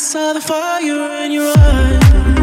I saw the fire in your eyes.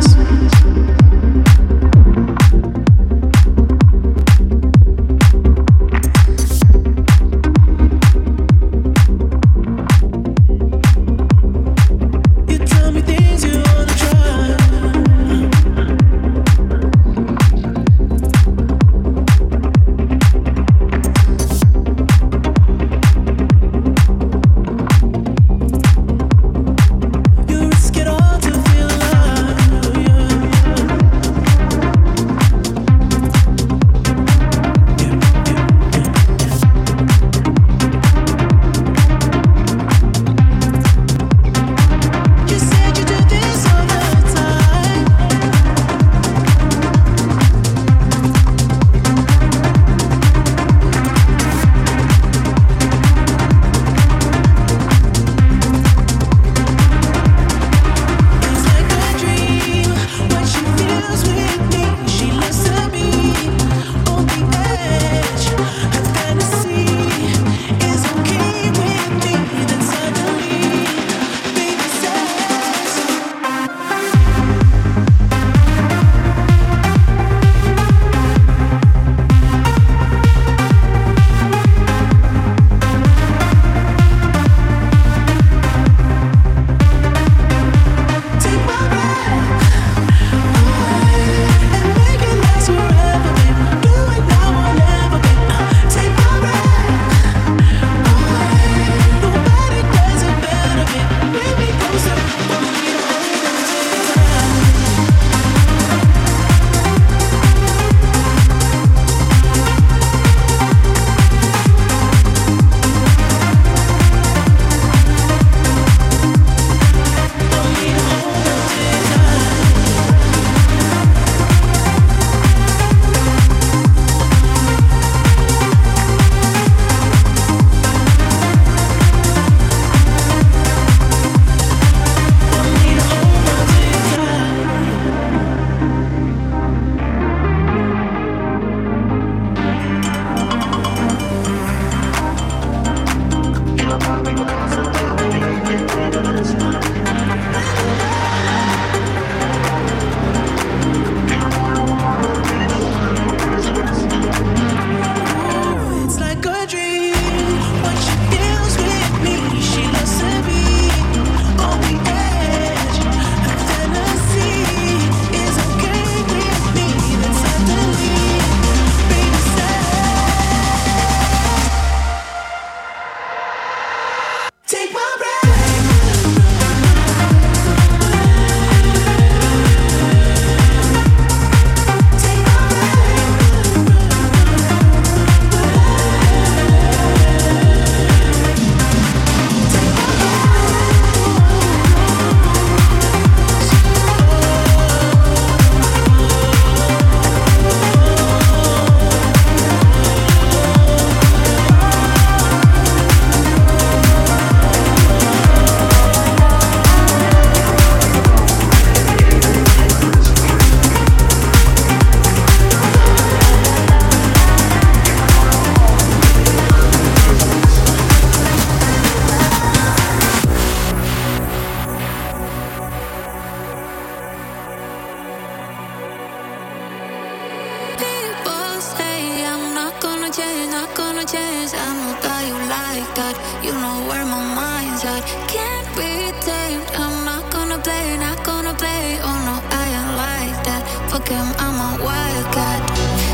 chance. I know that you like that. You know where my mind's at. Can't be tamed. I'm not gonna play, not gonna play. Oh no, I ain't like that. Fuck him, I'm a wildcat.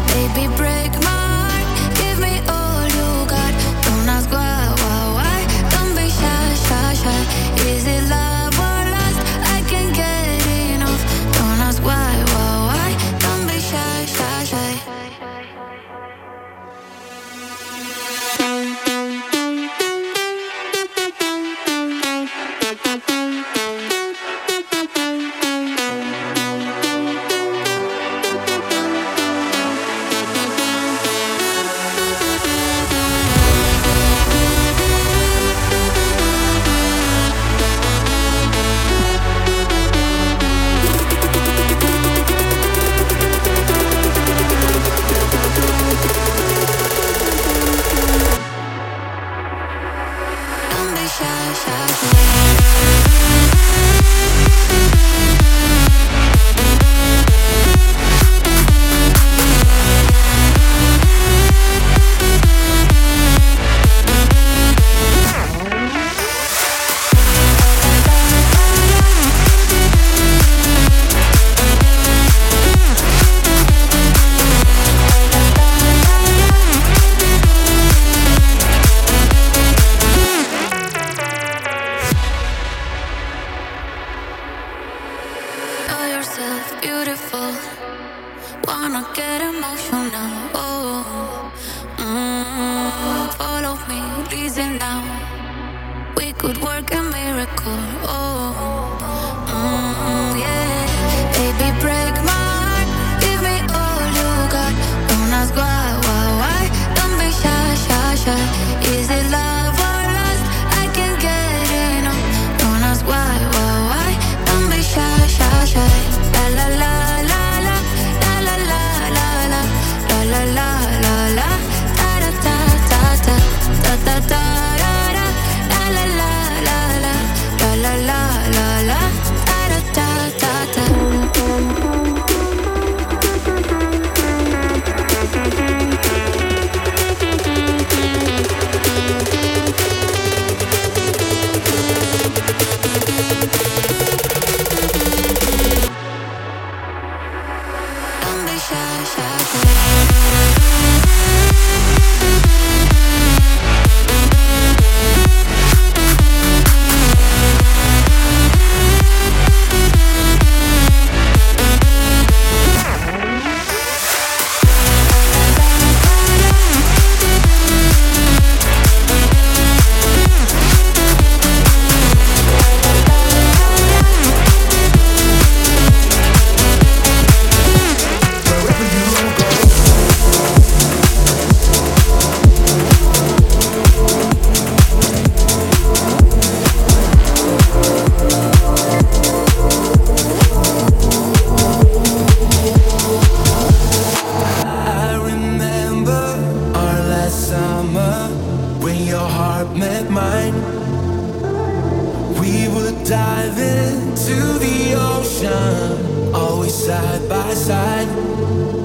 Baby, break my into the ocean, always side by side.